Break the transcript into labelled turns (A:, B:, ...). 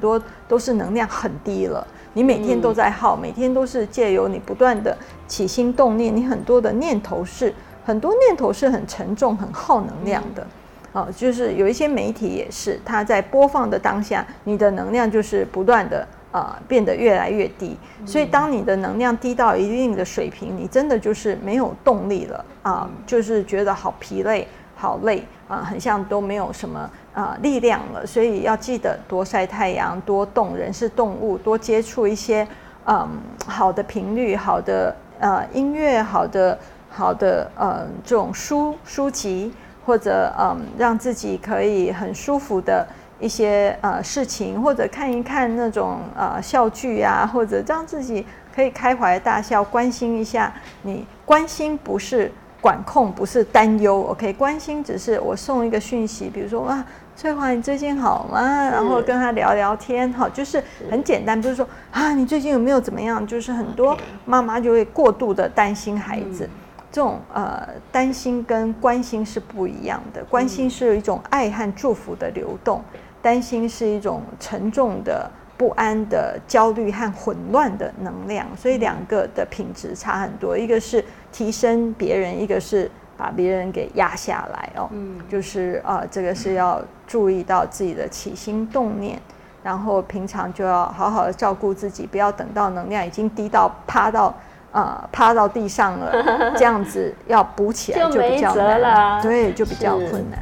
A: 多都是能量很低了。你每天都在耗，每天都是借由你不断的起心动念，你很多的念头是很多念头是很沉重、很耗能量的。哦，就是有一些媒体也是，它在播放的当下，你的能量就是不断的呃变得越来越低。所以当你的能量低到一定的水平，你真的就是没有动力了啊，就是觉得好疲累、好累啊，很像都没有什么啊力量了。所以要记得多晒太阳，多动，人是动物，多接触一些嗯好的频率、好的呃音乐、好的好的呃这种书书籍。或者嗯，让自己可以很舒服的一些呃事情，或者看一看那种呃笑剧啊，或者让自己可以开怀大笑，关心一下你。关心不是管控，不是担忧，OK？关心只是我送一个讯息，比如说啊，翠华你最近好吗？然后跟他聊聊天，好，就是很简单，不是说啊你最近有没有怎么样？就是很多妈妈就会过度的担心孩子。这种呃担心跟关心是不一样的，关心是一种爱和祝福的流动，担心是一种沉重的不安的焦虑和混乱的能量，所以两个的品质差很多，一个是提升别人，一个是把别人给压下来哦，嗯，就是啊，这个是要注意到自己的起心动念，然后平常就要好好的照顾自己，不要等到能量已经低到趴到。啊，趴到地上了，这样子要补起来就比较难，对，就比较困难。